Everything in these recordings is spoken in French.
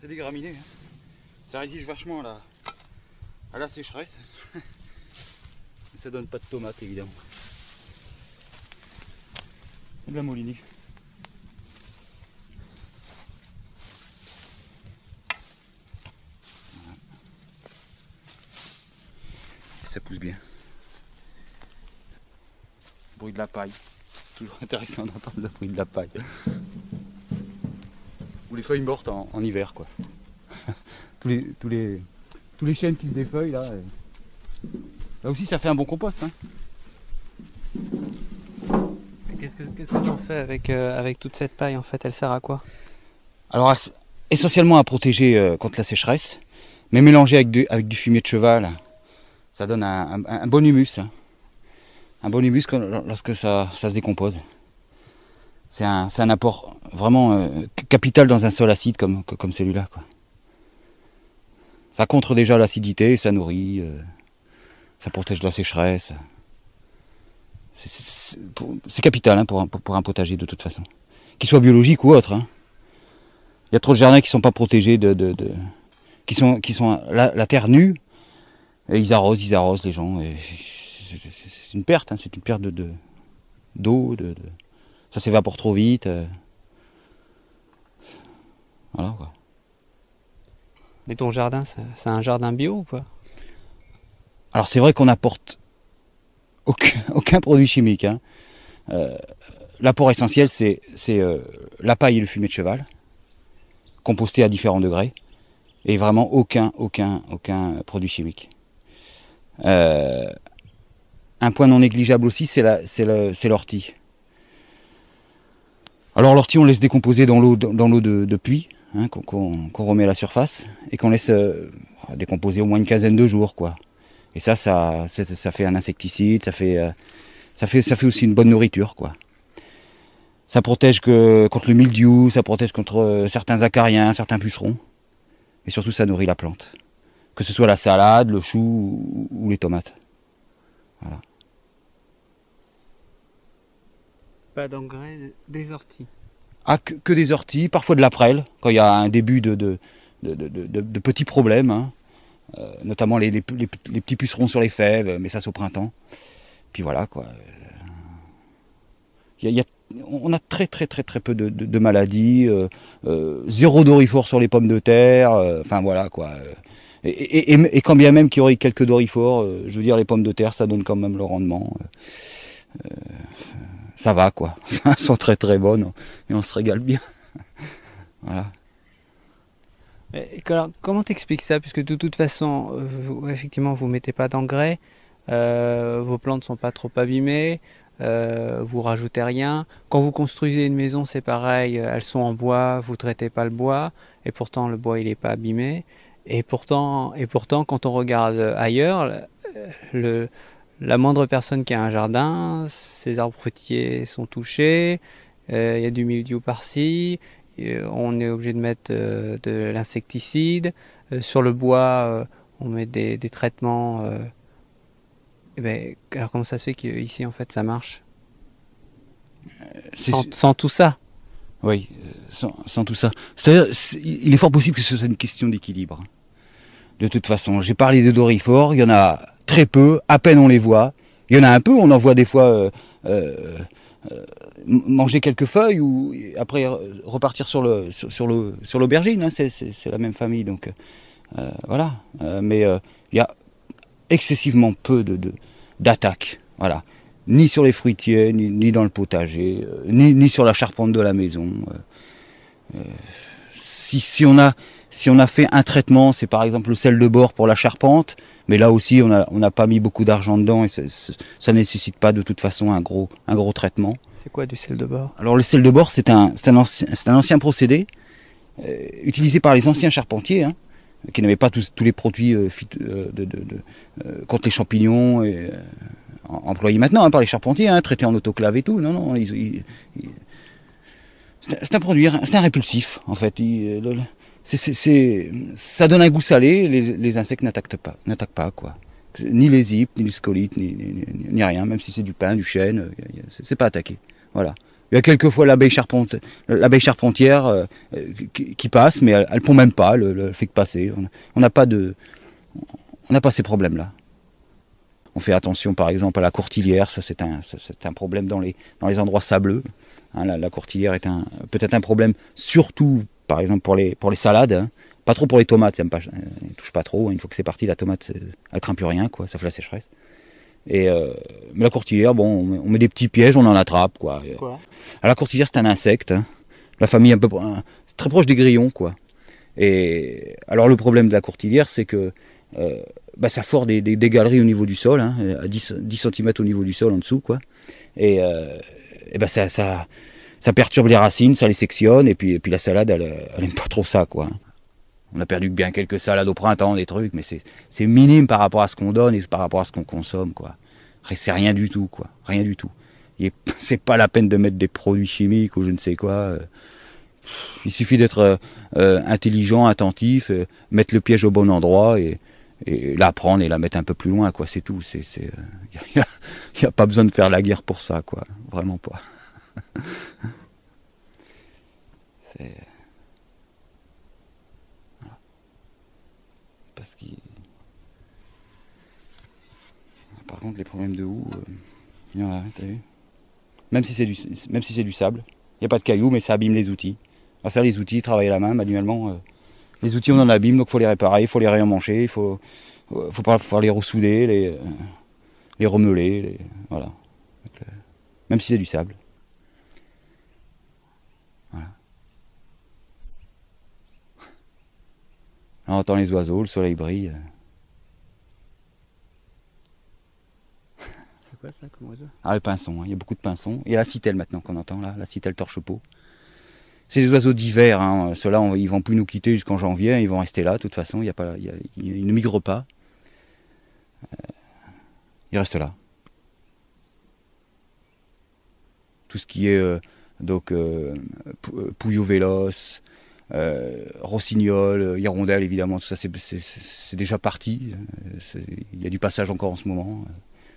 c'est des graminées. hein. Ça résiste vachement à la, à la sécheresse. Ça donne pas de tomates évidemment. De la molinie. Voilà. Ça pousse bien. Bruit de la paille. Toujours intéressant d'entendre le bruit de la paille. Les feuilles mortes en, en hiver quoi. tous les tous les tous les chênes qui se défeuillent là. et- Là aussi ça fait un bon compost. Hein. Qu'est-ce que qu'est-ce qu'on fait avec, euh, avec toute cette paille en fait? Elle sert à quoi? Alors es- essentiellement à protéger euh, contre la sécheresse, mais mélangé avec du, avec du fumier de cheval, ça donne un, un- un bon humus. hein. Un bon humus quand- lorsque ça, ça se décompose. C'est un, un apport vraiment euh, capital dans un sol acide comme, comme celui-là. Ça contre déjà l'acidité, ça nourrit, euh, ça protège de la sécheresse. C'est- capital hein, pour, un, pour, un potager de toute façon. Qu'il soit biologique ou autre. hein. Il y a trop de jardins qui sont pas protégés de, de, qui sont qui sont la, terre nue et ils arrosent, ils arrosent les gens c'est une perte, hein, c'est une perte de de- d'eau, de, de- ça s'évapore trop vite. euh. Voilà quoi. Mais ton jardin, c'est un jardin bio ou pas Alors c'est vrai qu'on apporte aucun, aucun produit chimique. hein. Euh, L'apport essentiel c'est euh, la paille et le fumier de cheval, compostés à différents degrés, et vraiment aucun aucun aucun produit chimique. Euh, un point non négligeable aussi c'est l'ortie. Alors l'ortie on laisse décomposer dans l'eau dans l'eau de, puits hein, qu'on remet à la surface et qu'on laisse euh, décomposer au moins une quinzaine de jours quoi. Et ça, ça, ça, fait un insecticide, ça fait, euh, ça fait, ça fait aussi une bonne nourriture, quoi. Ça protège contre le mildiou, ça protège contre euh, certains acariens, certains pucerons. Et surtout, ça nourrit la plante. Que ce soit la salade, le chou ou, ou les tomates. D'engrais, des orties. Ah, que, des orties, parfois de la prêle, quand il y a un début de, petits problèmes, hein. Euh, notamment les, petits pucerons sur les fèves, mais ça c'est au printemps. Puis voilà quoi. On a très très très très peu de, maladies, euh, euh, zéro dorifort sur les pommes de terre, enfin voilà quoi. Et, quand bien même qu'il y aurait quelques dorifores, je veux dire les pommes de terre ça donne quand même le rendement. Ça va quoi, elles sont très très bonnes et on se régale bien. voilà. Comment t'expliques ça? Puisque de toute façon, euh, vous- effectivement, vous mettez pas d'engrais, euh, vos plantes sont pas trop abîmées, euh, vous rajoutez rien. Quand vous construisez une maison, c'est pareil, elles sont en bois, vous traitez pas le bois, et pourtant le bois il est pas abîmé. Et pourtant, et pourtant, quand on regarde ailleurs, le, le- la moindre personne qui a un jardin, ses arbres fruitiers sont touchés, euh, il y a du mildiou par-ci, euh, on est obligé de mettre euh, de l'insecticide. Euh, sur le bois, on met des, des traitements. eh ben, alors comment ça se fait qu'ici en fait ça marche? Sans, sans tout ça Oui, sans, sans tout ça. C'est-à-dire, c'est- il est fort possible que ce soit une question d'équilibre. De toute façon, j'ai parlé des dorifores, il y en a très peu, à peine on les voit. Il y en a un peu, on en voit des fois euh, euh, manger quelques feuilles ou après repartir sur le sur, sur l'aubergine. hein, c'est, la même famille, donc euh, voilà. Mais il y a excessivement peu de, d'attaques. Voilà ni sur les fruitiers, ni, ni dans le potager, ni, ni sur la charpente de la maison. si, si, on a, si on a fait un traitement, c'est par exemple le sel de bord pour la charpente, mais là aussi on n'a on pas mis beaucoup d'argent dedans et ça, ça nécessite pas de toute façon un gros, un gros traitement. C'est quoi du sel de bord Alors le sel de bord, c'est un, un, ancien, un ancien procédé euh, utilisé par les anciens charpentiers, hein, qui n'avaient pas tous, tous les produits euh, euh, de, de, de, contre les champignons et, employés maintenant hein, par les charpentiers, hein, traités en autoclave et tout. Non, non, ils- ils- ils- c'est un produit, c'est un répulsif en fait. Il- le- le- ça donne un goût salé. Les, insectes n'attaquent pas, n'attaquent pas quoi. Ni les hippes, ni les scolites, ni, rien. Même si c'est du pain, du chêne, euh, c'est pas attaqué. Voilà. Il y a quelquefois l'abeille l'abeille charpentière euh, qui, passe, mais elle, ne pond même pas, le, le fait que passer. On n'a pas de, on n'a pas ces problèmes-là. On fait attention, par exemple, à la courtilière. Ça, c'est un, c'est un problème dans les, dans les endroits sableux. Hein, la, courtilière est un, peut-être un problème, surtout, par exemple, pour les, pour les salades. Hein. Pas trop pour les tomates, ça ne touche pas trop. Une fois que c'est parti, la tomate, elle craint plus rien, quoi. Ça fait la sécheresse. Et euh, mais la courtilière, bon, on met, des petits pièges, on en attrape, quoi. quoi la courtilière, c'est un insecte. Hein. La famille un peu, c'est très proche des grillons, quoi. Et alors le problème de la courtilière, c'est que euh, bah, ça fore des, des, galeries au niveau du sol, hein, à 10, 10 cm au niveau du sol en dessous, quoi. Et, euh, et bah, ça, ça, ça, perturbe les racines, ça les sectionne, et puis, et puis la salade, elle, elle aime pas trop ça, quoi. On a perdu bien quelques salades au printemps, des trucs, mais c'est minime par rapport à ce qu'on donne et par rapport à ce qu'on consomme, quoi. C'est rien du tout, quoi. Rien du tout. C'est pas la peine de mettre des produits chimiques ou je ne sais quoi. Euh. Il suffit d'être euh, euh, intelligent, attentif, mettre le piège au bon endroit et, la prendre et la mettre un peu plus loin, quoi. C'est tout. Il n'y a, a, pas besoin de faire la guerre pour ça, quoi. Vraiment pas. C'est parce qu'il par contre les problèmes de houe euh, il y en a t'as vu. Même si c'est du sable il n'y a pas de cailloux mais ça abîme les outils. Alors ça les outils travailler la main manuellement euh, les outils on en abîme donc il faut les réparer il faut les réemmancher il faut faut pas les ressouder les euh, les remeler voilà. Même si c'est du sable On entend les oiseaux, le soleil brille. C'est quoi ça comme oiseau? Ah, le pinson, hein. il y a beaucoup de pinsons. Et la citelle maintenant qu'on entend là, la citelle torche-peau. C'est des oiseaux d'hiver, hein. ceux-là ils vont plus nous quitter jusqu'en janvier, ils vont rester là de toute façon, il y a pas, ils ne migrent pas. Euh, ils restent là. Tout ce qui est euh, donc euh, pouillot véloce, euh, rossignol, euh, hirondelle évidemment, tout ça c'est déjà parti. Euh, il y a du passage encore en ce moment.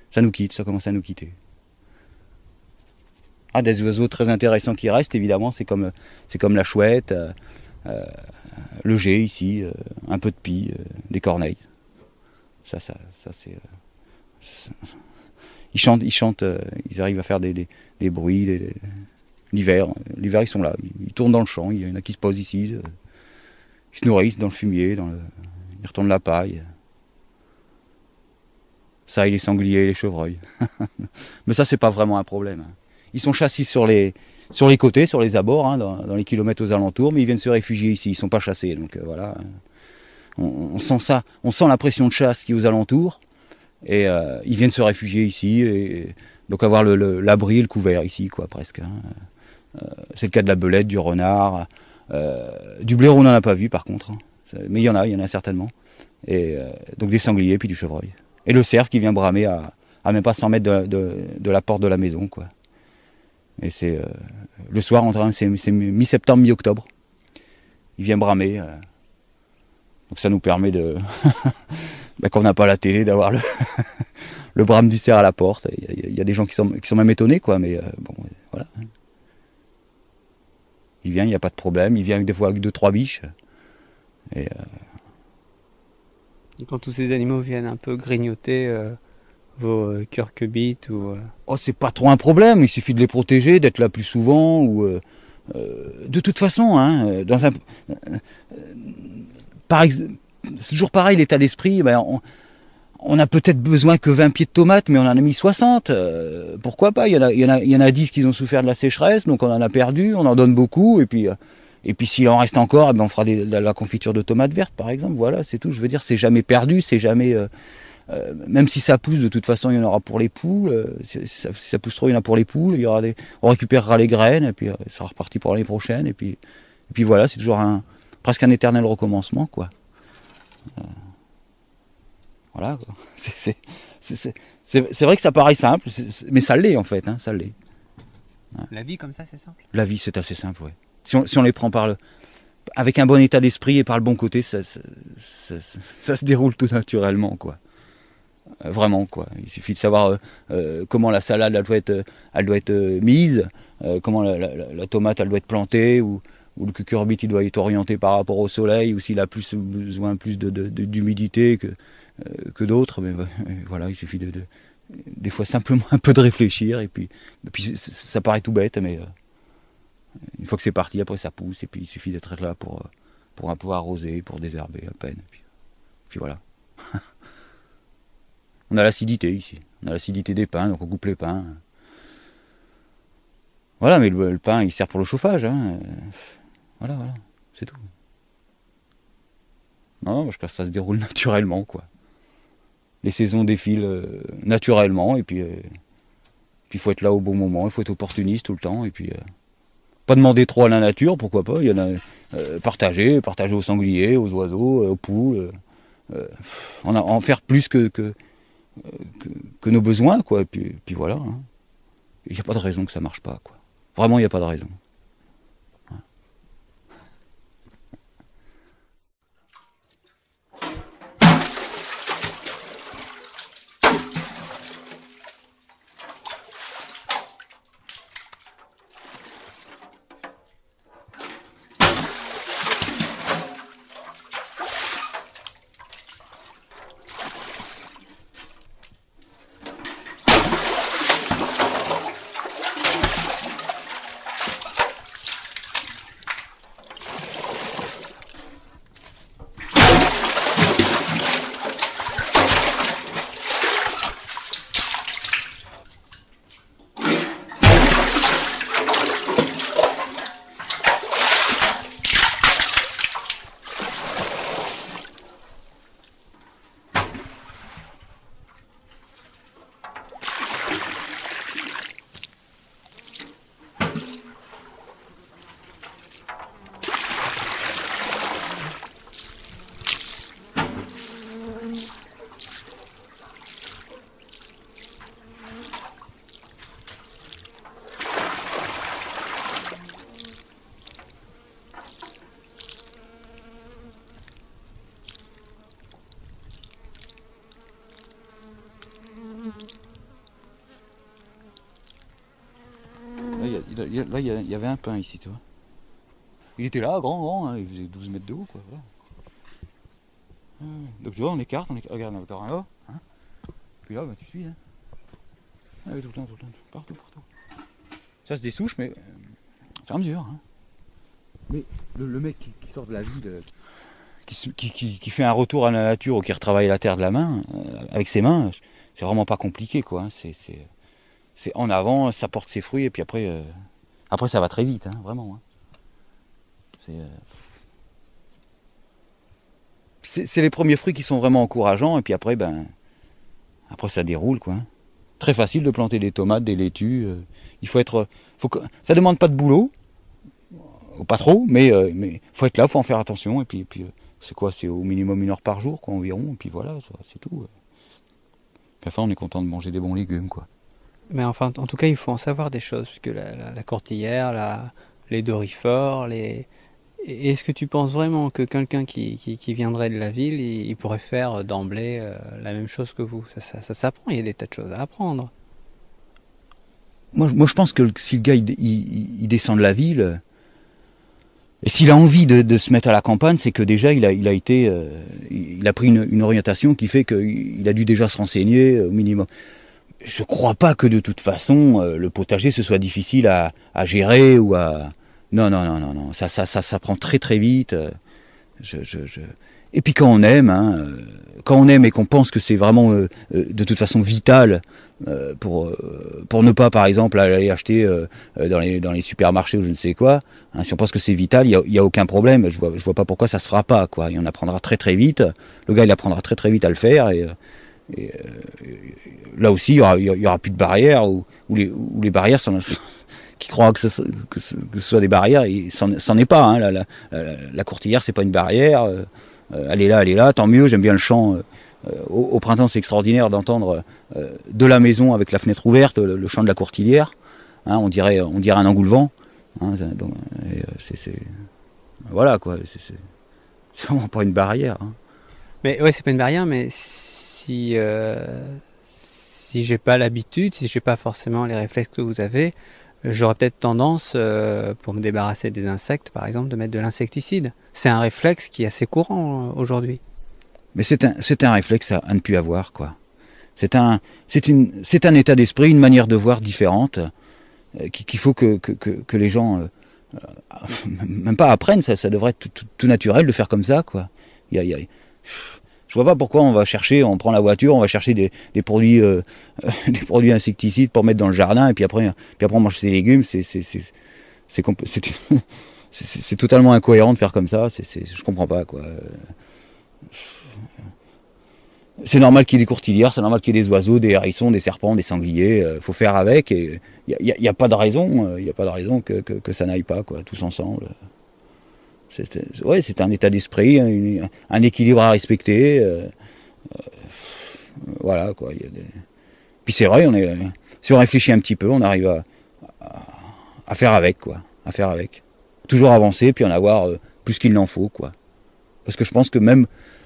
Ça nous quitte, ça commence à nous quitter. Ah, des oiseaux très intéressants qui restent évidemment, c'est comme, comme la chouette, le jet ici, un peu de pie, des corneilles. Ça, ça, ça c'est. ils chantent, ils chantent, ils arrivent à faire des, des, des bruits, des, L'hiver, l'hiver ils sont là, ils tournent dans le champ, il y en a qui se posent ici, euh, ils se nourrissent dans le fumier, ils retournent la paille. Ça, et les sangliers les chevreuils. Mais ça, c'est pas vraiment un problème. Hein. Ils sont chassés sur les, côtés, sur les abords, hein, dans, les kilomètres aux alentours, mais ils viennent se réfugier ici, ils sont pas chassés. Donc euh, voilà, on, sent ça, on sent la pression de chasse qui est aux alentours, et euh, ils viennent se réfugier ici, donc avoir l'abri le, et le couvert ici, quoi, presque. Hein. Euh, c'est le cas de la belette, du renard, euh, du blaireau on n'en a pas vu par contre, hein. mais il y en a, il y en a certainement. Et euh, donc des sangliers puis du chevreuil. Et le cerf qui vient bramer à, même pas 100 mètres de, la porte de la maison, quoi. Et c'est le soir, c'est mi-septembre, mi-octobre. Il vient bramer. donc ça nous permet de, bah, quand on n'a pas la télé, d'avoir le, le brame du cerf à la porte. Il y, a, des gens qui sont, qui sont même étonnés, quoi. Mais bon, voilà. Il vient, il n'y a pas de problème. Il vient avec des fois avec deux, trois biches. Et, euh, quand tous ces animaux viennent un peu grignoter euh, vos euh, curcubites ou. Oh, c'est pas trop un problème. Il suffit de les protéger, d'être là plus souvent ou. de toute façon, hein, dans un, par c'est toujours pareil l'état d'esprit. Ben, on a peut-être besoin que 20 pieds de tomates, mais on en a mis 60. Euh, pourquoi pas? Il y, en a, il, y en a, il y en a 10 qui ont souffert de la sécheresse, donc on en a perdu, on en donne beaucoup, et puis, euh, et puis s'il en reste encore, eh ben on fera de la, confiture de tomates vertes, par exemple. Voilà, c'est tout. Je veux dire, c'est jamais perdu, c'est jamais... Euh, même si ça pousse, de toute façon, il y en aura pour les poules. Si ça, si pousse trop, il y en a pour les poules. Il y aura des, on récupérera les graines, et puis ça sera reparti pour l'année prochaine. Et puis, et puis voilà, c'est toujours un, presque un éternel recommencement, quoi. Voilà. C'est vrai que ça paraît simple, mais ça l'est en fait, hein, ça l'est. La vie comme ça, c'est simple? La vie, c'est assez simple, oui. Si on, si on, les prend par le, avec un bon état d'esprit et par le bon côté, ça, ça, se déroule tout naturellement, quoi. vraiment quoi. Il suffit de savoir comment la salade elle doit être, elle doit être mise, comment la, tomate elle doit être plantée ou, ou le cucurbite il doit être orienté par rapport au soleil ou s'il a plus besoin plus d'humidité que, que d'autres. Mais voilà, il suffit de, des fois simplement un peu de réfléchir et puis, ça paraît tout bête mais une fois que c'est parti après ça pousse et puis il suffit d'être là pour, un peu arroser, pour désherber à peine. Puis, voilà. on a l'acidité ici, on a l'acidité des pins donc on coupe les pins. Voilà, mais le, pain il sert pour le chauffage. Hein. Voilà, voilà, c'est tout. Non, parce que ça se déroule naturellement, quoi les saisons défilent euh, naturellement et puis euh, il faut être là au bon moment, il faut être opportuniste tout le temps et puis euh, pas demander trop à la nature, pourquoi pas, il y en a partager, partager aux sangliers, aux oiseaux, aux poules, en, faire plus que, que, que, nos besoins quoi et puis, puis voilà. Hein. Il n'y a pas de raison que ça marche pas quoi. Vraiment il n'y a pas de raison. Là, il y, avait un pain ici, tu vois. Il était là, grand, grand, hein, il faisait 12 mètres de haut, quoi. Donc tu vois, on écarte, on écarte, regarde, encore un là. Hein. Puis là, bah, tu suis. Hein. Ah, tout le temps, tout le temps, partout, partout. Ça, c'est des souches, mais euh, à mesure. Hein. Mais le, mec qui, sort de la ville, qui, fait un retour à la nature ou qui retravaille la terre de la main, euh, avec ses mains, c'est vraiment pas compliqué, quoi. Hein. C'est c'est en avant, ça porte ses fruits, et puis après, euh, après ça va très vite, hein, vraiment. Hein. Euh, c'est les premiers fruits qui sont vraiment encourageants, et puis après, ben, après ça déroule, quoi. Hein. Très facile de planter des tomates, des laitues. Euh, il faut être, faut que, ça demande pas de boulot, pas trop, mais faut être là, faut en faire attention, et puis, c'est quoi, c'est au minimum une heure par jour, quoi, environ, et puis voilà, c'est tout. Puis on est content de manger des bons légumes, quoi. Mais enfin, en tout cas, il faut en savoir des choses, puisque la, la, courtillère, la, les dorifores, les... Est-ce que tu penses vraiment que quelqu'un qui, qui, viendrait de la ville, il, pourrait faire d'emblée euh, la même chose que vous? Ça, ça, s'apprend, il y a des tas de choses à apprendre. Moi, moi je pense que si le gars il, descend de la ville, et s'il a envie de, se mettre à la campagne, c'est que déjà il a, il a été, euh, il a pris une orientation qui fait qu'il a dû déjà se renseigner au minimum je crois pas que de toute façon euh, le potager ce soit difficile à, gérer ou à non non non non non. Ça ça ça ça prend très très vite euh, et puis quand on aime hein, euh, quand on aime et qu'on pense que c'est vraiment de toute façon vital pour pour ne pas par exemple aller acheter dans les dans les supermarchés ou je ne sais quoi hein, si on pense que c'est vital il y a, aucun problème. Je vois je vois pas pourquoi ça se fera pas quoi. Il en apprendra très très vite. Le gars il apprendra très très vite à le faire et euh, là aussi, il n'y aura, aura, plus de barrières, ou, les, barrières qui croient que ce, que, ce, soit des barrières, c'en est pas. Hein, la, la, la, courtilière, c'est pas une barrière. Euh, elle est là, elle est là, tant mieux, j'aime bien le chant. Euh, au, printemps, c'est extraordinaire d'entendre de la maison avec la fenêtre ouverte le, chant de la courtilière. Hein, on, dirait, un engoulevent. Hein, c'est, voilà quoi, c'est vraiment pas une barrière. Hein. Mais ouais, c'est pas une barrière, mais euh, si j'ai pas l'habitude, si j'ai pas forcément les réflexes que vous avez, j'aurais peut-être tendance, euh, pour me débarrasser des insectes, par exemple, de mettre de l'insecticide. C'est un réflexe qui est assez courant euh, aujourd'hui. Mais c'est un, c'est un réflexe à, ne plus avoir, quoi. C'est un, c'est une, c'est un état d'esprit, une manière de voir différente, euh, qui- qu'il faut que, que, que, les gens, même pas apprennent, ça, ça devrait être tout, naturel de faire comme ça, quoi. Je vois pas pourquoi on va chercher, on prend la voiture, on va chercher des, produits, euh, des produits insecticides pour mettre dans le jardin, et puis après, puis après on mange ses légumes. C'est, c'est, totalement incohérent de faire comme ça. C'est, c'est, je comprends pas, quoi. C'est normal qu'il y ait des courtilières, c'est normal qu'il y ait des oiseaux, des hérissons, des serpents, des sangliers. euh, faut faire avec et il n'y a, a pas de raison, il y a pas de raison que, que, que ça n'aille pas, quoi, tous ensemble. C'est, un état d'esprit, un, équilibre à respecter. euh, euh, voilà, quoi. Puis c'est vrai, on est, si on réfléchit un petit peu, on arrive à, faire avec, quoi, à faire avec. Toujours avancer, puis en avoir euh, plus qu'il n'en faut, quoi. Parce que je pense que même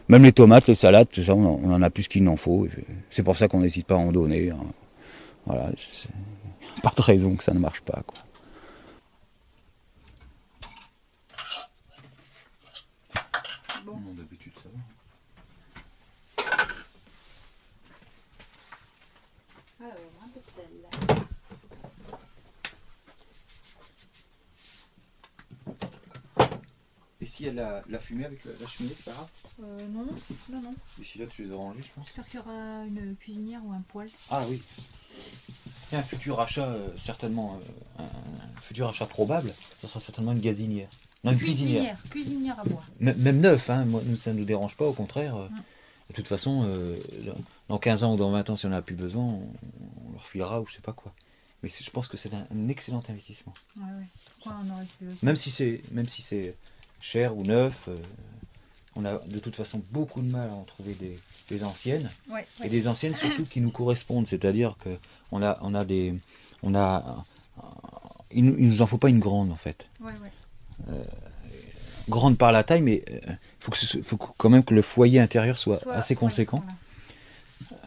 même les tomates, les salades, tout ça, on en, a plus qu'il n'en faut. C'est pour ça qu'on n'hésite pas à en donner. hein. Voilà, pas de raison que ça ne marche pas. Quoi. Bon. Non, d'habitude, ça va. Alors, un peu de sel. Et s'il y a la, la fumée avec la, la cheminée, c'est pas grave Euh, non, non, non. Ici, là, tu les as rangés, je pense. J'espère qu'il y aura une cuisinière ou un poêle. Ah oui. Il y a un futur achat, euh, certainement, euh, un, un futur achat probable, ça sera certainement une gazinière. Non, une cuisinière. Cuisinière, cuisinière à bois. M- Même neuf, hein, moi, nous, ça ne nous dérange pas, au contraire. euh, Mm. De toute façon, euh, dans- dans 15 ans ou dans 20 ans, si on n'a plus besoin, on, on leur filera ou je sais pas quoi. Mais je pense que c'est un, un excellent investissement. Ouais, ouais. Pourquoi on aurait pu Même si c'est même si c'est cher ou neuf, euh, on a de toute façon beaucoup de mal à en trouver des, des anciennes Ouais, et des anciennes surtout qui nous correspondent. C'est-à-dire que on a on a des on a euh, il, nous- il nous en faut pas une grande en fait. Ouais, ouais. Grande par la taille, mais il faut quand même que le foyer intérieur soit, Soit- assez conséquent voilà.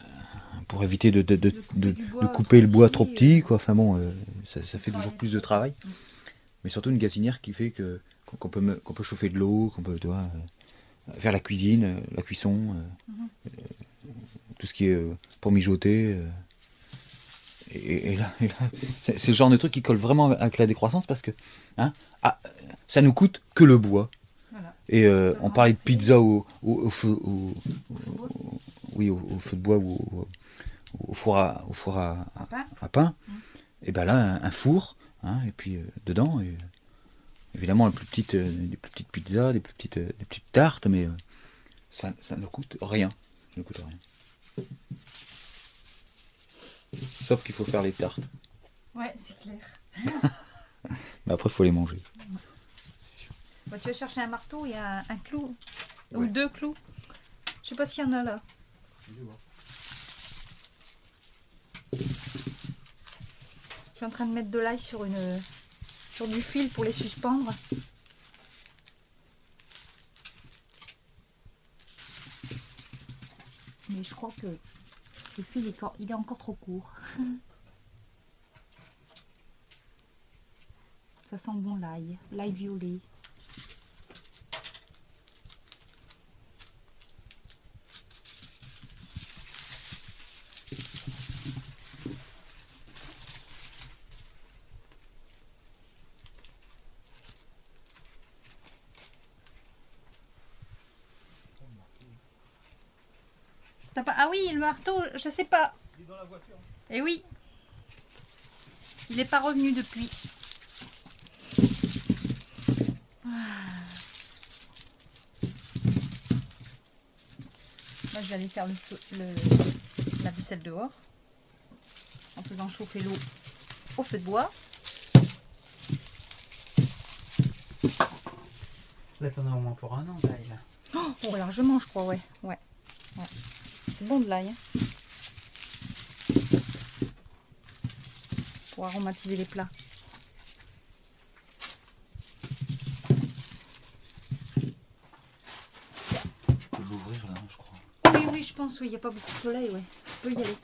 pour éviter de, de, de, De couper le bois trop petit. euh. Quoi. Enfin bon, euh, ça, ça fait toujours plus de travail. Mm. Mais surtout une gazinière qui fait que qu'on peut, me- qu'on peut chauffer de l'eau, qu'on peut tu vois, euh, faire la cuisine, euh, la cuisson, euh, tout ce qui est pour mijoter. et, et là, et là, c'est c'est le genre de truc qui colle vraiment avec la décroissance parce que hein, ah, ça nous coûte que le bois. Voilà. Et euh, on parlait de pizza au, au, au feu, au- oui, au, feu de bois ou au, four à, au four à, À pain. à pain. Mm. Et ben là, un, un four, hein, et puis euh, dedans, et, évidemment, les plus petites, euh, des plus petites pizzas, des plus petites, euh, des petites tartes, mais euh, ça, ça ne coûte rien. Ça ne coûte rien. Sauf qu'il faut faire les tartes. Ouais, c'est clair. Mais après, il faut les manger. Bah, tu vas chercher un marteau et un, un clou. Ou Ouais. deux clous. Je sais pas s'il y en a là. Je suis en train de mettre de l'ail sur une du fil pour les suspendre. Mais je crois que le fil il est encore trop court. Ça sent bon l'ail, l'ail violet. T'as pas... Ah oui, le marteau, je sais pas. Il est dans la voiture. Eh oui. Il n'est pas revenu depuis. Ah. Là, je vais aller faire le, le- la vaisselle dehors. En faisant chauffer l'eau au feu de bois. Là, t'en as au moins pour un an, là. Oh, largement, je crois, ouais. ouais. ouais. C'est bon de l'ail. hein. Pour aromatiser les plats. Je peux l'ouvrir là, je crois. Oui, oui, je pense, oui, il n'y a pas beaucoup de soleil, ouais. Je peux y aller.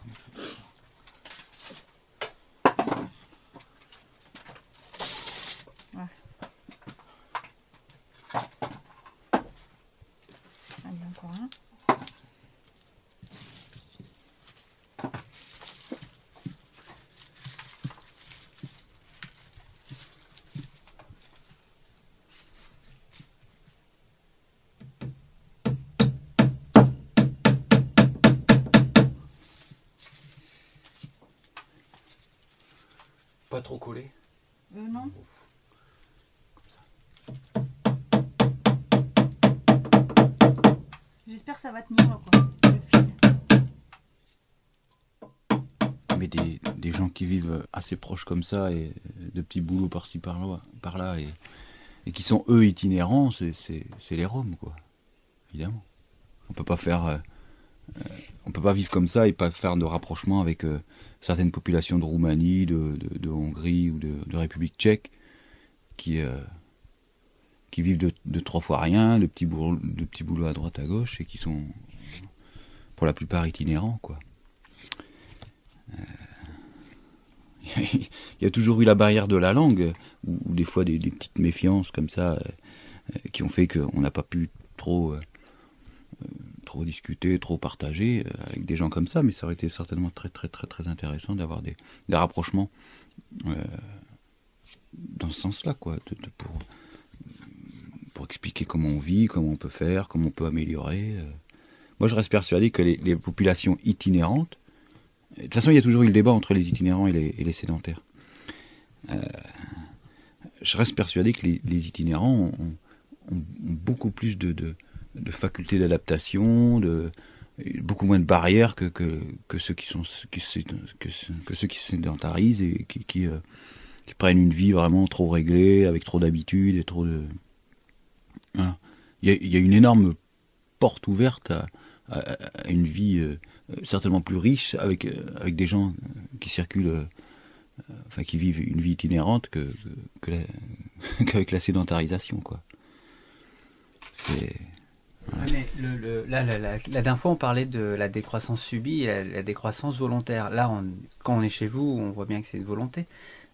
Va quoi. Mais des, gens qui vivent assez proches comme ça et de petits boulots par-ci par-là, par là et, qui sont eux itinérants, c'est, les Roms, quoi. Évidemment. On peut pas faire, euh, euh, on peut pas vivre comme ça et pas faire de rapprochement avec euh, certaines populations de Roumanie, de, Hongrie ou de, République tchèque qui, qui vivent de, trois fois rien, de petits, de petits boulots à droite à gauche et qui sont pour la plupart itinérants, quoi. il y a toujours eu la barrière de la langue, ou, des fois des, petites méfiances comme ça, euh, euh, qui ont fait qu'on n'a pas pu trop, euh, euh, trop discuter, trop partager euh, avec des gens comme ça, mais ça aurait été certainement très très très très intéressant d'avoir des, rapprochements euh, dans ce sens-là, quoi, pour expliquer comment on vit, comment on peut faire, comment on peut améliorer. euh. Moi, je reste persuadé que les, populations itinérantes de toute façon, il y a toujours eu le débat entre les itinérants et les, sédentaires. Euh, je reste persuadé que les, itinérants ont, beaucoup plus de, facultés d'adaptation, beaucoup moins de barrières que, ceux qui sont que, ce- que ceux qui se sédentarisent et qui, euh, qui prennent une vie vraiment trop réglée, avec trop d'habitudes et trop de. Il y a, une énorme porte ouverte à, une vie euh, certainement plus riche avec, euh, avec des gens qui circulent, euh, enfin qui vivent une vie itinérante qu'avec la sédentarisation, quoi. Là, la dernière fois, on parlait de la décroissance subie et la, la décroissance volontaire. Là, on- quand on est chez vous, on voit bien que c'est une volonté.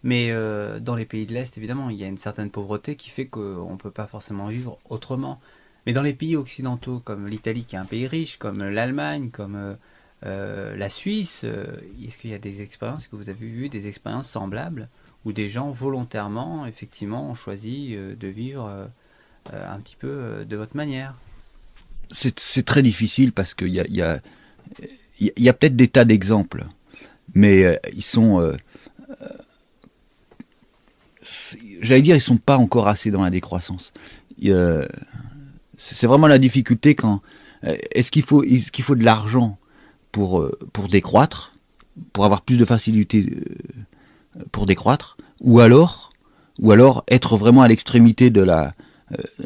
Mais euh, dans les pays de l'Est, évidemment, il y a une certaine pauvreté qui fait qu'on ne peut pas forcément vivre autrement. Mais dans les pays occidentaux, comme l'Italie, qui est un pays riche, comme l'Allemagne, comme euh, euh, la Suisse, est-ce qu'il y a des expériences, que vous avez vu des expériences semblables où des gens volontairement, effectivement, ont choisi de vivre un petit peu de votre manière? C'est très difficile parce qu'il y a, peut-être des tas d'exemples, mais ils sont, j'allais dire, ils sont pas encore assez dans la décroissance. C'est vraiment la difficulté quand euh, est-ce qu'il faut, qu'il faut de l'argent pour euh, pour décroître, pour avoir plus de facilité euh, pour décroître, ou alors, ou alors être vraiment à l'extrémité de la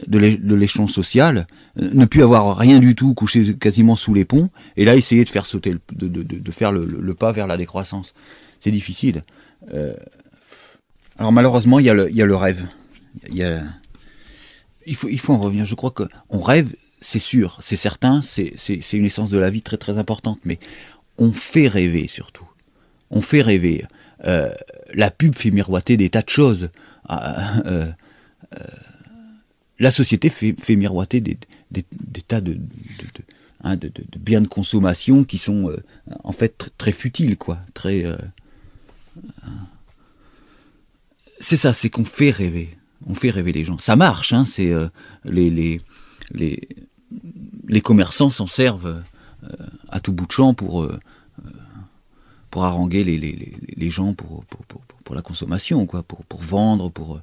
de l'é- de l'échelon social, ne plus avoir rien du tout, coucher quasiment sous les ponts, et là essayer de faire sauter, le, de, de, faire pas vers la décroissance. C'est difficile. Alors malheureusement, il y a le, rêve. Il faut, en revenir. Je crois que on rêve, c'est sûr, c'est certain, c'est, une essence de la vie très très importante, mais on fait rêver surtout. On fait rêver. Euh, la pub fait miroiter des tas de choses. Ah, euh, la société fait, miroiter des, tas hein, de- biens de consommation qui sont euh, en fait tr- très futiles, quoi. Très. C'est ça, c'est qu'on fait rêver. On fait rêver les gens. Ça marche, hein. C'est euh, les, les les les commerçants s'en servent euh, à tout bout de champ pour euh, pour haranguer les, les, les, gens pour pour, pour, pour- la consommation, quoi. Pour pour vendre, pour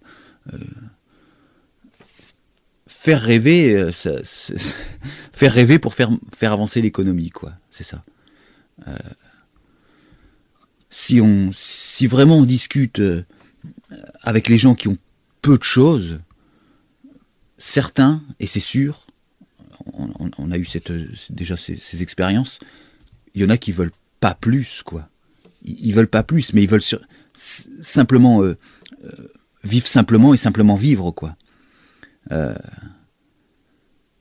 faire rêver, faire rêver pour faire, faire avancer l'économie, quoi. C'est ça. Si on, si vraiment on discute avec les gens qui ont peu de choses, certains, et c'est sûr, on, a eu cette, déjà ces, ces expériences, il y en a qui veulent pas plus, quoi. Ils, ils veulent pas plus, mais ils veulent simplement euh, euh, vivre simplement et simplement vivre, quoi. Euh,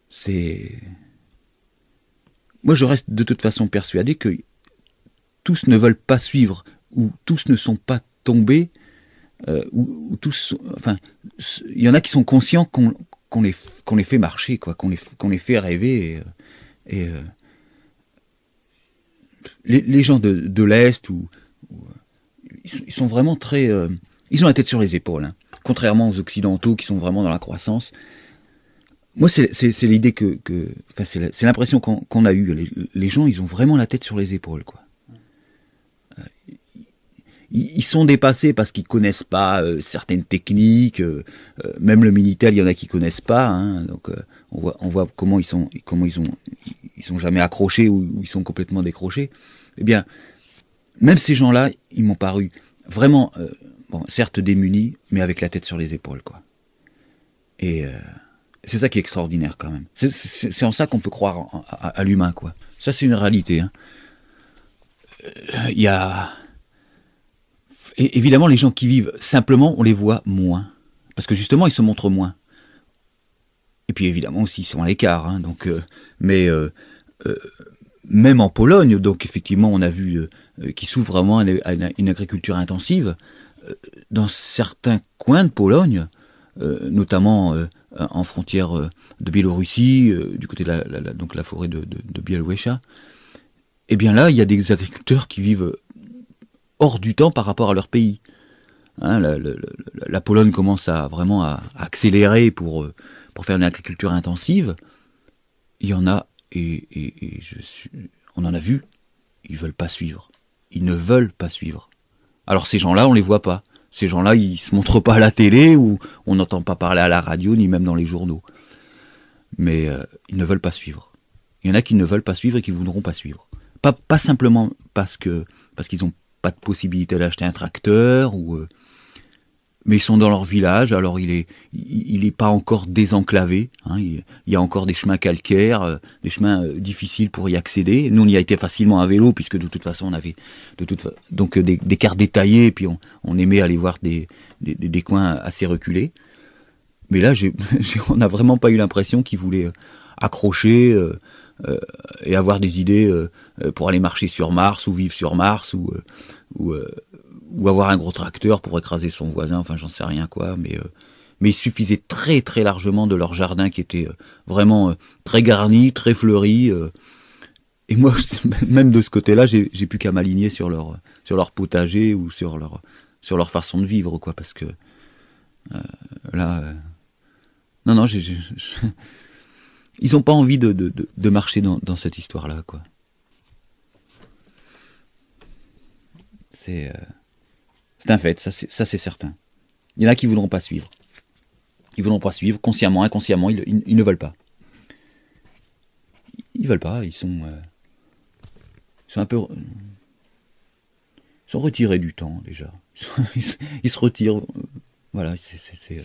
c'est moi je reste de toute façon persuadé que tous ne veulent pas suivre ou tous ne sont pas tombés euh, ou tous, enfin, il y en a qui sont conscients qu'on les fait marcher quoi, qu'on les fait rêver et, euh, euh, les, gens de, l'est ou, euh, ils, sont- vraiment très, ils ont la tête sur les épaules, hein. contrairement aux occidentaux qui sont vraiment dans la croissance. Moi, c'est l'idée que, que, c'est l'impression qu'on qu'on a eue. Les, les gens, ils ont vraiment la tête sur les épaules, quoi. Ils, sont dépassés parce qu'ils connaissent pas euh, certaines techniques. euh, euh, même le minitel, il y en a qui connaissent pas. hein. donc, on voit, comment ils sont, comment ils ont, ils sont jamais accrochés ou, ils sont complètement décrochés. Eh bien, même ces gens-là, ils m'ont paru vraiment, certes démunis, mais avec la tête sur les épaules, quoi. Et c'est ça qui est extraordinaire quand même. C'est- en ça qu'on peut croire à, l'humain, quoi. Ça, c'est une réalité. hein. Il y a évidemment les gens qui vivent simplement, on les voit moins, parce que justement ils se montrent moins. Et puis évidemment aussi ils sont à l'écart. hein, donc, euh, mais euh, euh, même en Pologne, donc effectivement on a vu euh, euh, qui s'ouvre vraiment à une, agriculture intensive. dans certains coins de Pologne, notamment en frontière de Biélorussie, du côté de la, donc la forêt de, de, eh bien là, il y a des agriculteurs qui vivent hors du temps par rapport à leur pays. Hein, la, Pologne commence à vraiment à, accélérer pour, euh, pour faire une agriculture intensive. Il y en a, et, on en a vu, ils veulent pas suivre. Ils ne veulent pas suivre. Alors ces gens-là, on les voit pas. Ces gens-là, ils se montrent pas à la télé ou on n'entend pas parler à la radio ni même dans les journaux. Mais euh, ils ne veulent pas suivre. Il y en a qui ne veulent pas suivre et qui voudront pas suivre. Pas, pas simplement parce que parce qu'ils ont pas de possibilité d'acheter un tracteur ou euh, mais ils sont dans leur village alors il est il, est pas encore désenclavé hein, il, y a encore des chemins calcaires euh, des chemins euh, difficiles pour y accéder. Nous on y a été facilement à vélo puisque de toute façon on avait de toute donc des, des cartes détaillées puis on, on aimait aller voir des, des, des- coins assez reculés. Mais là j'ai on n'a vraiment pas eu l'impression qu'ils voulaient accrocher et avoir des idées euh, euh, pour aller marcher sur Mars ou vivre sur Mars ou euh, ou, euh, avoir un gros tracteur pour écraser son voisin, enfin j'en sais rien quoi, mais euh, mais il suffisait très très largement de leur jardin qui était euh, vraiment euh, très garni, très fleuri. euh, et moi, même de ce côté-là, j'ai plus qu'à m'aligner sur leur sur leur potager ou sur leur sur leur façon de vivre quoi, parce que euh, là, euh, non non, j'ai- ils ont pas envie de de, de, marcher dans, dans cette histoire-là quoi. C'est euh, un fait, ça c'est certain. Il y en a qui voudront pas suivre. Ils voudront pas suivre, consciemment, inconsciemment, ils, ils, ne veulent pas. Ils veulent pas, ils sont, euh, ils sont un peu, euh, ils sont retirés du temps déjà. Ils, ils se- retirent, euh, voilà, c'est,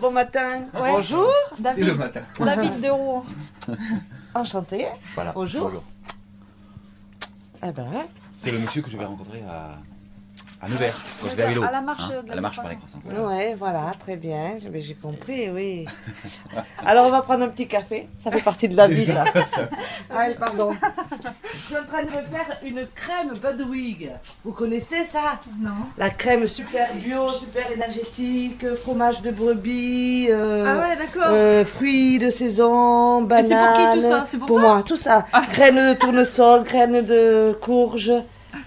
bon matin. Ouais. Bonjour. David, matin. David de Rouen. Enchanté. Voilà. Bonjour. Eh ben, C'est le monsieur que je vais rencontrer à, À Nevers, quand je vais à vélo. À la marche hein, de la à la marche par décroissance. décroissance. Ouais, voilà, très bien. Mais J'ai compris, oui. Alors, on va prendre un petit café. Ça fait partie de la vie, ça. Allez, pardon. Je suis en train de me faire une crème Budwig. Vous connaissez ça? Non. La crème super bio, super énergétique, fromage de brebis, euh, Ah ouais, d'accord. euh, fruits de saison, bananes. c'est pour qui, tout ça? C'est pour toi? moi, tout ça. Graines de tournesol, graines de courge,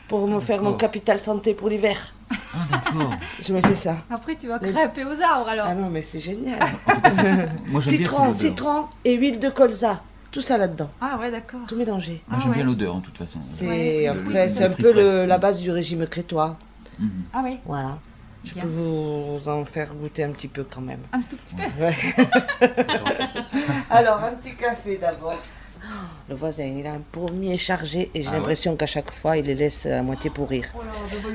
pour me faire mon capital santé pour l'hiver. Ah, d'accord. Je me fais ça. Après, tu vas crêper aux arbres alors. Ah non, mais c'est génial. Moi, j'aime bien Citron, odeur. citron et huile de colza. Tout ça là-dedans. Ah ouais, d'accord. Tout mélangé. Moi, Ah j'aime ouais. bien l'odeur, en toute façon. C'est Ouais, après, fruits, c'est un peu le- la base du régime crétois. Mhm. Ah oui, Voilà. Je Bien. peux vous en faire goûter un petit peu quand même. un tout petit peu. Ouais. Alors, un petit café d'abord. Le voisin, il a un pommier chargé et j'ai Ah ouais l'impression qu'à chaque fois, il les laisse à moitié pourrir. Oh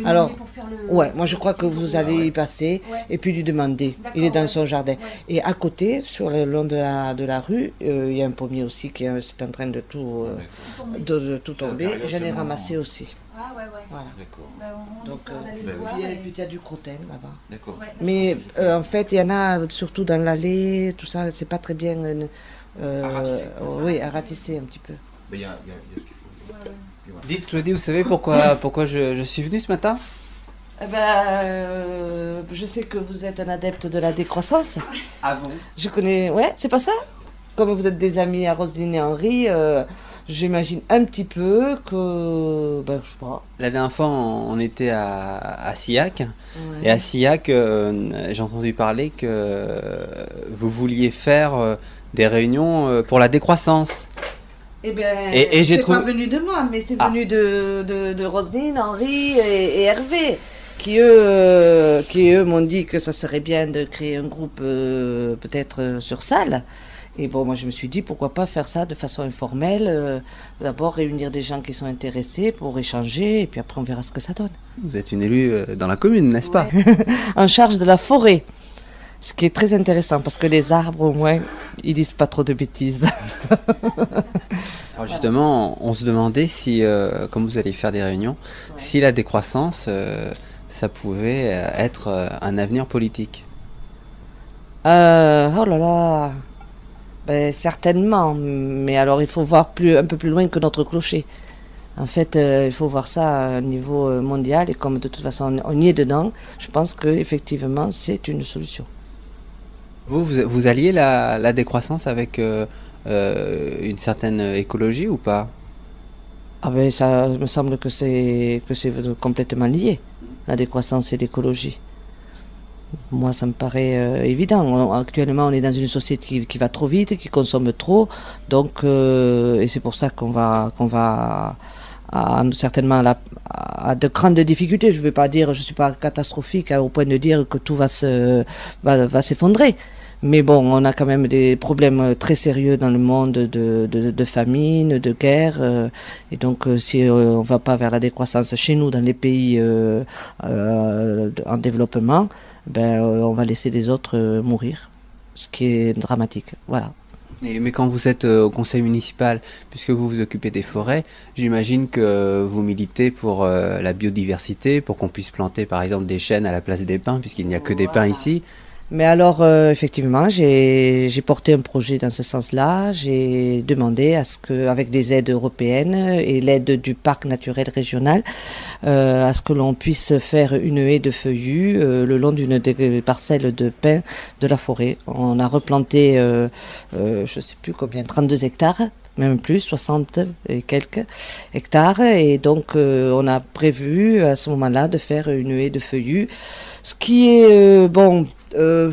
là, Alors, demander pour faire le- Ouais, moi je crois que vous allez y passer Ouais. et puis lui demander. Il est dans ouais. son jardin. Ouais. Et à côté, sur le long de la, de la rue, euh, il y a un pommier aussi qui est, c'est en train de tout, euh, Tomber. de, de tout tomber. J'en ai ramassé aussi. Ah ouais, ouais. Voilà. D'accord. Bah, on Donc, euh, bah le oui. puis il y a du crottin là-bas. D'accord. Ouais. Mais euh, en fait, il y en a surtout dans l'allée, tout ça, c'est pas très bien. euh, euh, À ratisser. oui, à ratisser un petit peu. Mais il y a, il y a- il y a ce qu'il faut. Dites Claudie, vous savez pourquoi, pourquoi je, je suis venu ce matin? Eh ben, euh, je sais que vous êtes un adepte de la décroissance. Ah bon? Je connais. Ouais, c'est pas ça? Comme vous êtes des amis à Roselyne et Henri, euh, j'imagine un petit peu que. Ben, je sais pas. La dernière fois, on était à, à Sillac. Ouais. Et à Sillac, euh, j'ai entendu parler que euh, vous vouliez faire euh, des réunions euh, pour la décroissance. Eh ben, Et- et j'ai trouvé- pas venu de moi, mais c'est Ah. venu de, de, de Roselyne, Henri et, et Hervé, qui eux, euh, qui eux m'ont dit que ça serait bien de créer un groupe euh, peut-être sur salle. Et bon, moi je me suis dit pourquoi pas faire ça de façon informelle. euh, D'abord réunir des gens qui sont intéressés pour échanger, et puis après on verra ce que ça donne. Vous êtes une élue dans la commune, n'est-ce pas? En charge de la forêt. Ce qui est très intéressant parce que les arbres, au moins, ils disent pas trop de bêtises. Alors justement, on se demandait si, euh, comme vous allez faire des réunions, si la décroissance, euh, ça pouvait euh, être euh, un avenir politique. Euh, oh là là. Ben, certainement. Mais alors, il faut voir plus, un peu plus loin que notre clocher. En fait, euh, il faut voir ça à un niveau euh, mondial. Et comme de toute façon, on, on y est dedans, je pense que effectivement, c'est une solution. Vous, vous, vous alliez la, la décroissance avec euh, euh, une certaine écologie ou pas? Ah ben, ça me semble que c'est que c'est complètement lié, la décroissance et l'écologie. Moi, ça me paraît euh, évident. Actuellement, on est dans une société qui, va trop vite, qui consomme trop, donc et c'est pour ça qu'on va qu'on va certainement à, à de grandes difficultés. Je ne vais pas dire, je suis pas catastrophique hein, au point de dire que tout va se va s'effondrer. Mais bon, on a quand même des problèmes très sérieux dans le monde de, de, de famine, de guerre. euh, et donc, euh, si euh, on ne va pas vers la décroissance chez nous, dans les pays euh, euh, en développement, ben, euh, on va laisser les autres euh, mourir. Ce qui est dramatique. Voilà. Et- Mais quand vous êtes euh, au conseil municipal, puisque vous vous occupez des forêts, j'imagine que vous militez pour euh, la biodiversité, pour qu'on puisse planter par exemple des chênes à la place des pins, puisqu'il n'y a que des pins ici. Mais alors, euh, effectivement, j'ai porté un projet dans ce sens-là. J'ai demandé à ce que, avec des aides européennes et l'aide du parc naturel régional, euh, à ce que l'on puisse faire une haie de feuillus euh, le long d'une des parcelles de pins de la forêt. On a replanté, euh, euh, je sais plus combien, 32 hectares même plus, 60 et quelques hectares. Et donc, euh, on a prévu à ce moment-là de faire une haie de feuillus. Ce qui est, euh, bon, euh,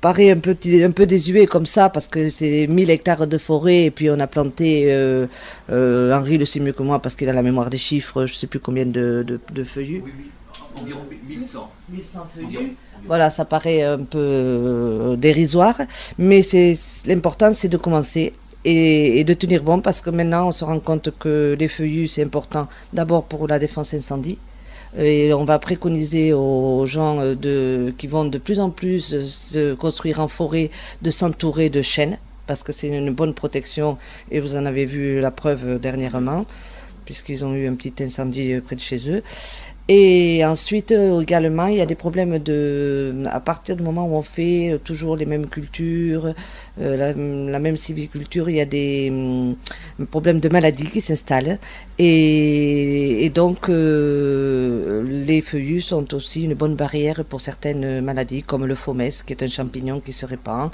paraît un peu, un peu désuet comme ça, parce que c'est 1000 hectares de forêt, et puis on a planté, euh, euh, Henri le sait mieux que moi, parce qu'il a la mémoire des chiffres, je sais plus combien de, de, de feuillus. environ 1100. 1100 feuillus. Voilà, ça paraît un peu euh, dérisoire, mais c'est l'important, c'est de commencer et, et de tenir bon parce que maintenant on se rend compte que les feuillus c'est important d'abord pour la défense incendie et on va préconiser aux gens euh, de, qui vont de plus en plus euh, se construire en forêt de s'entourer de chênes parce que c'est une bonne protection et vous en avez vu la preuve dernièrement puisqu'ils ont eu un petit incendie euh, près de chez eux. Et ensuite, euh, également, il y a des problèmes de, à partir du moment où on fait euh, toujours les mêmes cultures, euh, la, même civiculture, il y a des hum, problèmes de maladie qui s'installent. Et, donc, les feuillus sont aussi une bonne barrière pour certaines maladies, comme le fomès, qui est un champignon qui se répand.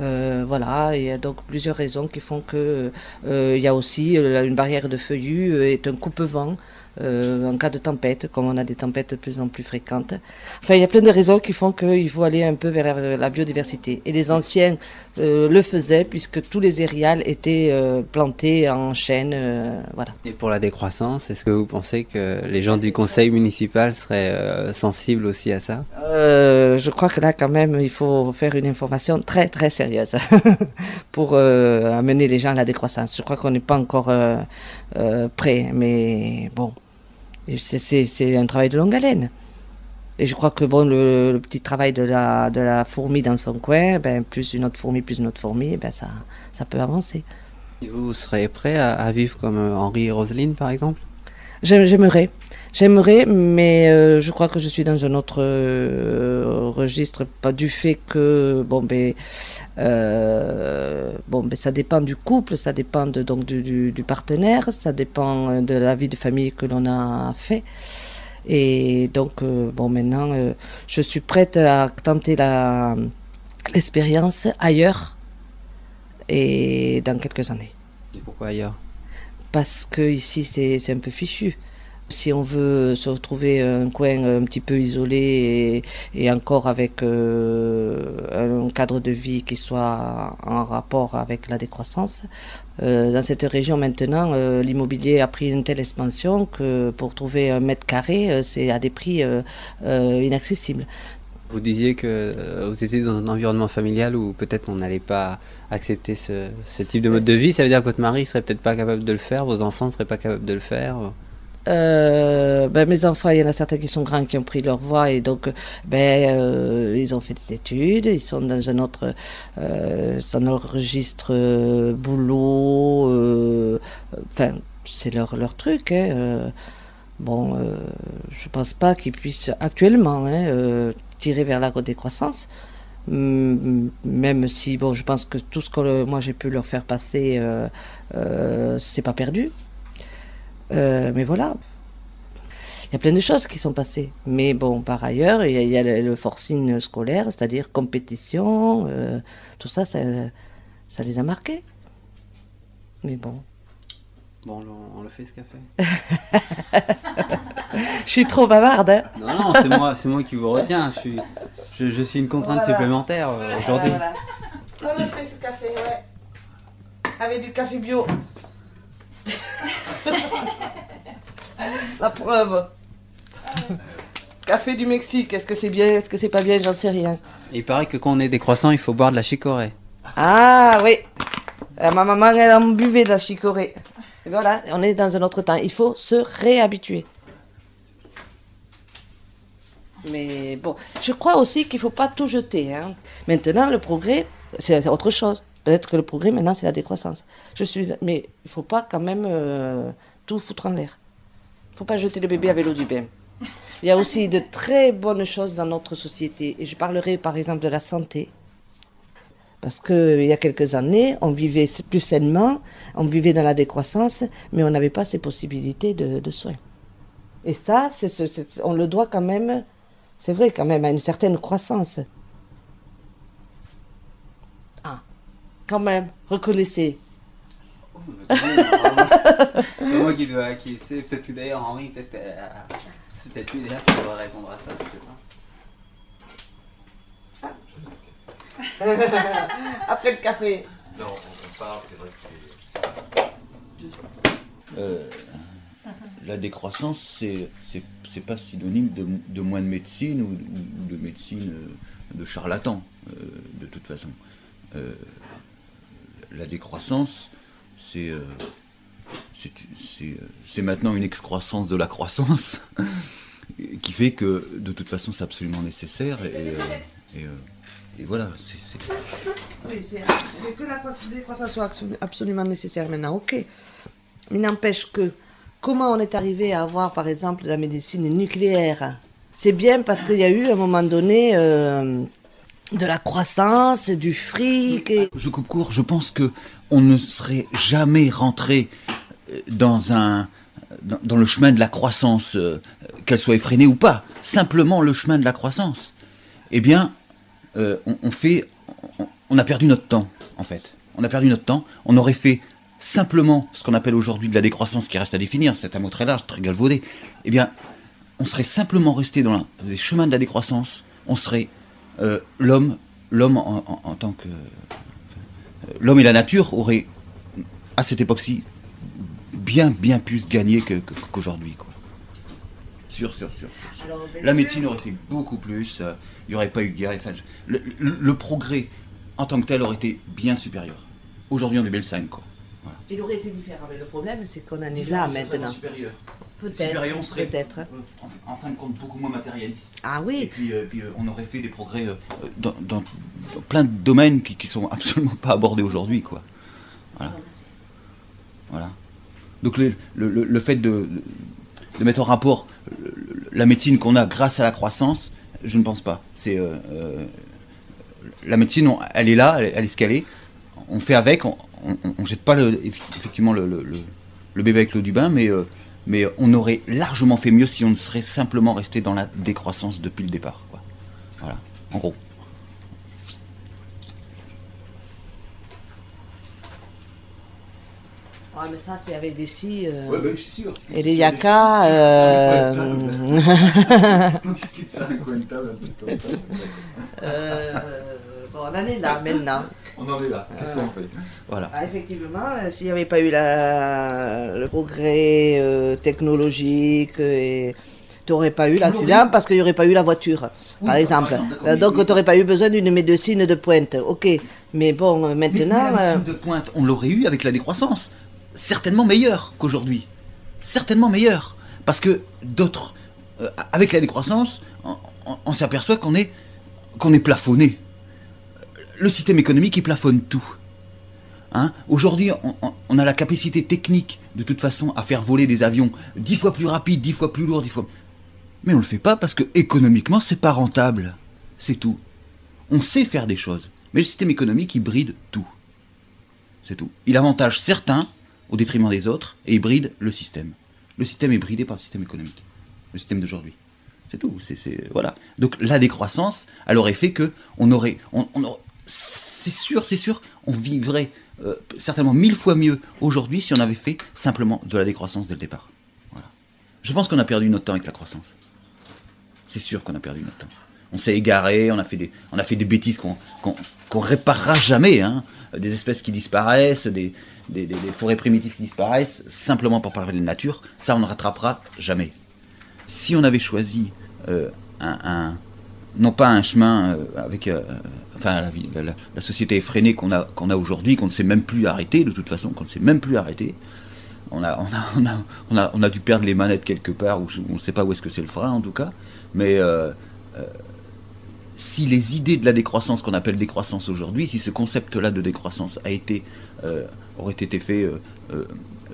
Voilà, il y a donc plusieurs raisons qui font que il y a aussi une barrière de feuillus est un coupe-vent euh, en cas de tempête, comme on a des tempêtes de plus en plus fréquentes. Enfin, il y a plein de raisons qui font qu'il faut aller un peu vers la, la biodiversité. Et les anciens euh, le faisaient puisque tous les aériales étaient euh, plantés en chaîne. euh, voilà. Et pour la décroissance, est-ce que vous pensez que les gens du conseil municipal seraient sensibles aussi à ça? Je crois que là, quand même, il faut faire une information très, très sérieuse pour amener les gens à la décroissance. Je crois qu'on n'est pas encore prêt, mais bon, c'est- un travail de longue haleine. Et je crois que bon, le, petit travail de la, de la fourmi dans son coin, ben, plus une autre fourmi, plus une autre fourmi, ben, ça, ça peut avancer. Vous, serez prêt à, à vivre comme euh, Henri et Roselyne, par exemple? J'aimerais, j'aimerais, mais euh, je crois que je suis dans un autre euh, registre, pas du fait que bon ben euh, bon ben ça dépend du couple, ça dépend donc du, partenaire, ça dépend de la vie de famille que l'on a fait. Et donc bon maintenant je suis prête à tenter la l'expérience ailleurs et dans quelques années. Et pourquoi ailleurs? Parce que ici c'est un peu fichu. Si on veut se retrouver un coin un petit peu isolé et, encore avec euh, un cadre de vie qui soit en rapport avec la décroissance, euh, dans cette région maintenant, euh, l'immobilier a pris une telle expansion que pour trouver un mètre carré, c'est à des prix inaccessibles. Vous disiez que euh, vous étiez dans un environnement familial où peut-être on n'allait pas accepter ce, type de mode de vie. Ça veut dire que votre mari serait peut-être pas capable de le faire, vos enfants seraient pas capables de le faire. Euh, ben, mes enfants, il y en a certains qui sont grands qui ont pris leur voie et donc ben euh, ils ont fait des études, ils sont dans un autre euh, dans registre euh, boulot, enfin c'est leur leur truc. Hein, bon, je pense pas qu'ils puissent actuellement hein, tirer vers la décroissance. Hum, Même si bon, je pense que tout ce que moi j'ai pu leur faire passer, euh, euh, c'est pas perdu. Euh, mais voilà. Il y a plein de choses qui sont passées. Mais bon, par ailleurs, il y a, il y a le, forcing scolaire, c'est-à-dire compétition, euh, tout ça, ça, ça les a marqués. Mais bon. Bon, on, le fait ce café. Je suis trop bavarde, hein Non, non, c'est moi, c'est moi qui vous retiens. Je suis, je, je suis une contrainte Voilà. supplémentaire euh, aujourd'hui. On a fait ce café, ouais. Avec du café bio. La preuve. Café du Mexique, est-ce que c'est bien, est-ce que c'est pas bien, j'en sais rien. Et il paraît que quand on est décroissant, il faut boire de la chicorée. Ah oui. Euh, ma maman, elle en buvait de la chicorée. Et voilà, on est dans un autre temps. Il faut se réhabituer. Mais bon, je crois aussi qu'il ne faut pas tout jeter. hein. Maintenant, le progrès, c'est autre chose. Peut-être que le progrès, maintenant, c'est la décroissance. Je suis, mais il ne faut pas quand même euh, tout foutre en l'air. Il ne faut pas jeter le bébé avec l'eau du bain. Il y a aussi de très bonnes choses dans notre société. Et je parlerai par exemple de la santé. Parce qu'il y a quelques années, on vivait plus sainement, on vivait dans la décroissance, mais on n'avait pas ces possibilités de, soins. Et ça, on le doit quand même, c'est vrai quand même, à une certaine croissance. Ah, quand même, reconnaissez. C'est moi qui dois acquiescer. Peut-être que d'ailleurs, Henri, peut-être, euh, c'est peut-être lui déjà qui devrait répondre à ça. peut-être, hein. Après le café. Non, on parle, c'est vrai que Euh, la décroissance, c'est c'est pas synonyme de, moins de médecine ou, de médecine euh, de charlatan, euh, de toute façon. Euh, la décroissance, c'est euh, c'est maintenant une excroissance de la croissance qui fait que de toute façon c'est absolument nécessaire et, et, et voilà, c'est Oui, que la croissance soit absolu- absolument nécessaire maintenant, ok. Mais n'empêche que comment on est arrivé à avoir, par exemple, la médecine nucléaire? C'est bien parce qu'il y a eu, à un moment donné, euh, de la croissance, du fric. Je coupe court, je pense que on ne serait jamais rentré euh, dans un dans, le chemin de la croissance, euh, qu'elle soit effrénée ou pas, simplement le chemin de la croissance. Eh bien, on a perdu notre temps, en fait. On a perdu notre temps. On aurait fait simplement ce qu'on appelle aujourd'hui de la décroissance, qui reste à définir, c'est un mot très large, très galvaudé. Eh bien, on serait simplement resté dans les chemins de la décroissance. On serait euh, l'homme, l'homme en, en- en tant que l'homme et la nature auraient, à cette époque-ci, bien, bien plus gagné que- que- qu'aujourd'hui. quoi. Sûr, sûr, sûr, sûr. La médecine aurait été beaucoup plus, euh, il n'y aurait pas eu de guerre. enfin, le- le progrès en tant que tel aurait été bien supérieur. Aujourd'hui, on est belle 5, quoi. Il aurait été différent, mais le problème, c'est qu'on en est là maintenant. Supérieur. Peut-être, serait, peut-être. euh, en, en fin de compte, beaucoup moins matérialiste. Ah Et oui, puis, euh, puis, euh, on aurait fait des progrès dans, dans- dans plein de domaines qui, qui sont absolument pas abordés aujourd'hui, quoi. Voilà. Voilà. Donc le, le- le- le fait de, de mettre en rapport la médecine qu'on a grâce à la croissance, je ne pense pas. C'est la médecine, on- elle est là, elle, elle est ce qu'elle est. On fait avec, on, on, on jette pas le- effectivement le, le- le- le bébé avec l'eau du bain, mais, euh, mais on aurait largement fait mieux si on ne serait simplement resté dans la décroissance depuis le départ. quoi. Voilà, en gros. Ouais, mais ça, c'est avec des scies. euh, ben, je suis sûr. Et les yakas. euh, On discute sur un coin de table, un peu comme ça. bon, on en est là maintenant. On en est là. Qu'est-ce qu'on fait? Voilà. Ah, effectivement, euh, s'il n'y avait pas eu la, le progrès euh, technologique, et tu n'aurais pas eu l'accident parce qu'il n'y aurait pas eu la voiture, Oui, par par exemple. Euh, donc, tu n'aurais pas eu besoin d'une médecine de pointe. Ok, mais bon, euh, Mais maintenant. la euh, médecine de pointe, on l'aurait eu avec la décroissance. Certainement meilleure qu'aujourd'hui. Certainement meilleure. Parce que d'autres, euh, avec la décroissance, on, on- on s'aperçoit qu'on est, qu'on est plafonné. Le système économique, il plafonne tout. Hein? Aujourd'hui, on, a la capacité technique, de toute façon, à faire voler des avions dix fois plus rapides, dix fois plus lourds, dix fois. Mais on le fait pas parce que économiquement, c'est pas rentable. C'est tout. On sait faire des choses, mais le système économique, il bride tout. C'est tout. Il avantage certains au détriment des autres et il bride le système. Le système est bridé par le système économique, le système d'aujourd'hui. C'est tout. Voilà. Donc la décroissance, elle aurait fait que on aurait, on, on aurait- c'est sûr, c'est sûr, on vivrait euh, certainement mille fois mieux aujourd'hui si on avait fait simplement de la décroissance dès le départ. Voilà. Je pense qu'on a perdu notre temps avec la croissance. C'est sûr qu'on a perdu notre temps. On s'est égaré, on a fait des, on a fait des bêtises qu'on qu'on réparera jamais. Hein. Des espèces qui disparaissent, des, des, des- forêts primitives qui disparaissent, simplement pour parler de nature, ça on ne rattrapera jamais. Si on avait choisi euh, un- non pas un chemin euh, avec, euh, enfin la, société effrénée qu'on a, qu'on a aujourd'hui, qu'on ne sait même plus arrêter de toute façon, qu'on ne sait même plus arrêter. On a, on, a, on, a, on, a, dû perdre les manettes quelque part, ou on ne sait pas où est-ce que c'est le frein en tout cas. Mais euh, si les idées de la décroissance qu'on appelle décroissance aujourd'hui, si ce concept-là de décroissance a été, aurait été fait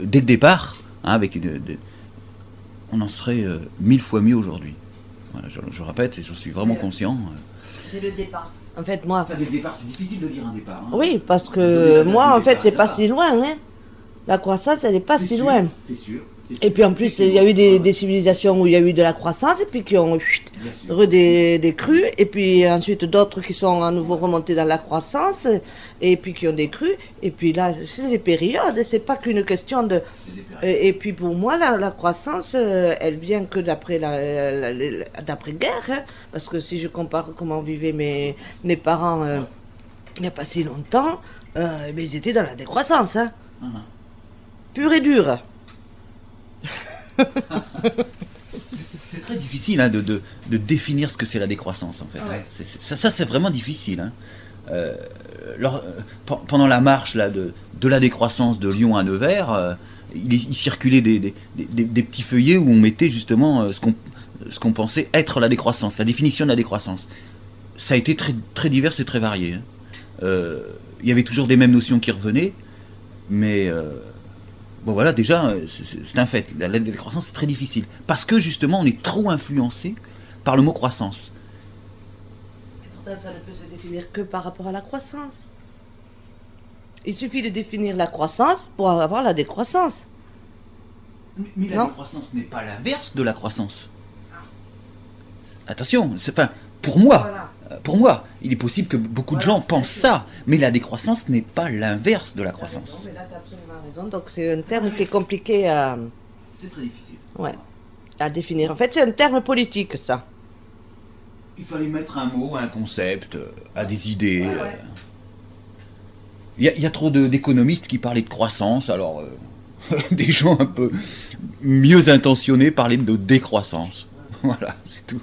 dès le départ, hein, avec on en serait mille fois mieux aujourd'hui. Voilà, je, je répète, et je suis vraiment conscient. euh. C'est le départ. En fait, moi. Enfin, le départ, c'est difficile de dire un départ. hein. Oui, parce que moi, en fait, c'est départ, pas si loin. Hein. La croissance, elle n'est pas C'est si sûr, loin. C'est sûr. Et puis en plus, il y a eu des, des civilisations où il y a eu de la croissance, et puis qui ont des, des crues, et puis ensuite d'autres qui sont à nouveau remontés dans la croissance, et puis qui ont des crues. Et puis là, c'est des périodes, c'est pas qu'une question de. Et, puis pour moi, la, la croissance, euh, elle vient que d'après la, d'après-guerre, hein, parce que si je compare comment vivaient mes, mes parents euh, il n'y a pas si longtemps, euh, mais ils étaient dans la décroissance, hein, Mhm. pure et dure. C'est très difficile hein, de, de, de définir ce que c'est la décroissance en fait. hein. Ça, ça, c'est vraiment difficile. hein. Euh, lors- euh, pe- pendant la marche là, de, de la décroissance de Lyon à Nevers, euh, il, il circulait des, des, des- des petits feuillets où on mettait justement ce qu'on pensait être la décroissance, la définition de la décroissance. Ça a été très, très divers et très varié. il y avait toujours des mêmes notions qui revenaient, mais Bon voilà, déjà, euh, c'est- un fait. La, la décroissance, c'est très difficile. Parce que justement, on est trop influencé par le mot croissance. Pourtant, ça ne peut se définir que par rapport à la croissance. Il suffit de définir la croissance pour avoir la décroissance. Mais, mais la décroissance n'est pas l'inverse de la croissance. Attention, c'est pour moi, Voilà. Pour moi, il est possible que beaucoup de Voilà, gens pensent ça, mais la décroissance n'est pas l'inverse de la raison, croissance. mais là, t'as absolument raison. Donc, c'est un terme qui est compliqué à, C'est très difficile. ouais, à définir. En fait, c'est un terme politique, ça. Il fallait mettre un mot, un concept, euh, à des idées. Ouais, euh. ouais. Il y, a- il y a trop d'économistes qui parlaient de croissance, alors euh, des gens un peu mieux intentionnés parlaient de décroissance. Voilà, c'est tout.